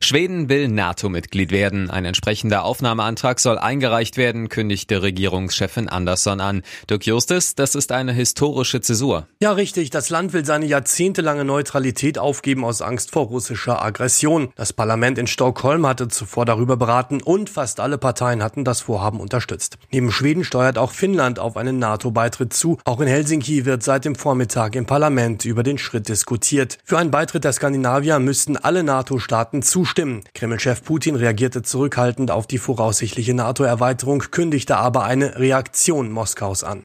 Schweden will NATO-Mitglied werden. Ein entsprechender Aufnahmeantrag soll eingereicht werden, kündigte Regierungschefin Andersson an. Dirk Justus, das ist eine historische Zäsur. Ja, richtig. Das Land will seine jahrzehntelange Neutralität aufgeben aus Angst vor russischer Aggression. Das Parlament in Stockholm hatte zuvor darüber beraten und fast alle Parteien hatten das Vorhaben unterstützt. Neben Schweden steuert auch Finnland auf einen NATO-Beitritt zu. Auch in Helsinki wird seit dem Vormittag im Parlament über den Schritt diskutiert. Für einen Beitritt der Skandinavier müssten alle NATO-Staaten Staaten zustimmen. Kreml-Chef Putin reagierte zurückhaltend auf die voraussichtliche NATO-Erweiterung, kündigte aber eine Reaktion Moskaus an.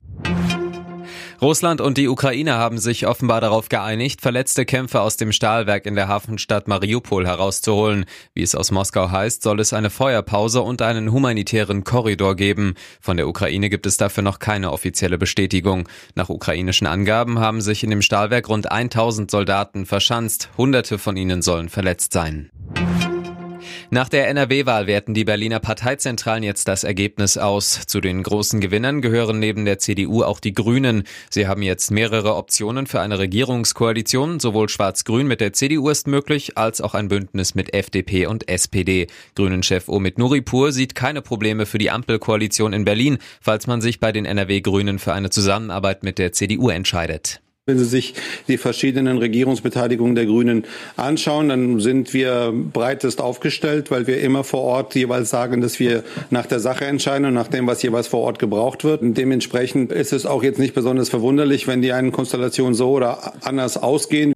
Russland und die Ukraine haben sich offenbar darauf geeinigt, verletzte Kämpfer aus dem Stahlwerk in der Hafenstadt Mariupol herauszuholen. Wie es aus Moskau heißt, soll es eine Feuerpause und einen humanitären Korridor geben. Von der Ukraine gibt es dafür noch keine offizielle Bestätigung. Nach ukrainischen Angaben haben sich in dem Stahlwerk rund 1000 Soldaten verschanzt. Hunderte von ihnen sollen verletzt sein. Nach der NRW-Wahl werten die Berliner Parteizentralen jetzt das Ergebnis aus. Zu den großen Gewinnern gehören neben der CDU auch die Grünen. Sie haben jetzt mehrere Optionen für eine Regierungskoalition. Sowohl Schwarz-Grün mit der CDU ist möglich, als auch ein Bündnis mit FDP und SPD. Grünen-Chef Omid Nuripur sieht keine Probleme für die Ampelkoalition in Berlin, falls man sich bei den NRW-Grünen für eine Zusammenarbeit mit der CDU entscheidet. Wenn Sie sich die verschiedenen Regierungsbeteiligungen der Grünen anschauen, dann sind wir breitest aufgestellt, weil wir immer vor Ort jeweils sagen, dass wir nach der Sache entscheiden und nach dem, was jeweils vor Ort gebraucht wird. Und dementsprechend ist es auch jetzt nicht besonders verwunderlich, wenn die einen Konstellationen so oder anders ausgehen.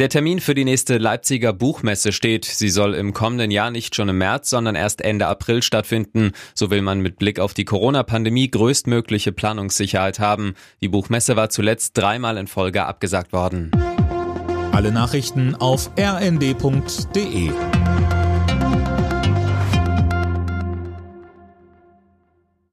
Der Termin für die nächste Leipziger Buchmesse steht. Sie soll im kommenden Jahr nicht schon im März, sondern erst Ende April stattfinden. So will man mit Blick auf die Corona-Pandemie größtmögliche Planungssicherheit haben. Die Buchmesse war zuletzt dreimal in Folge abgesagt worden. Alle Nachrichten auf rnd.de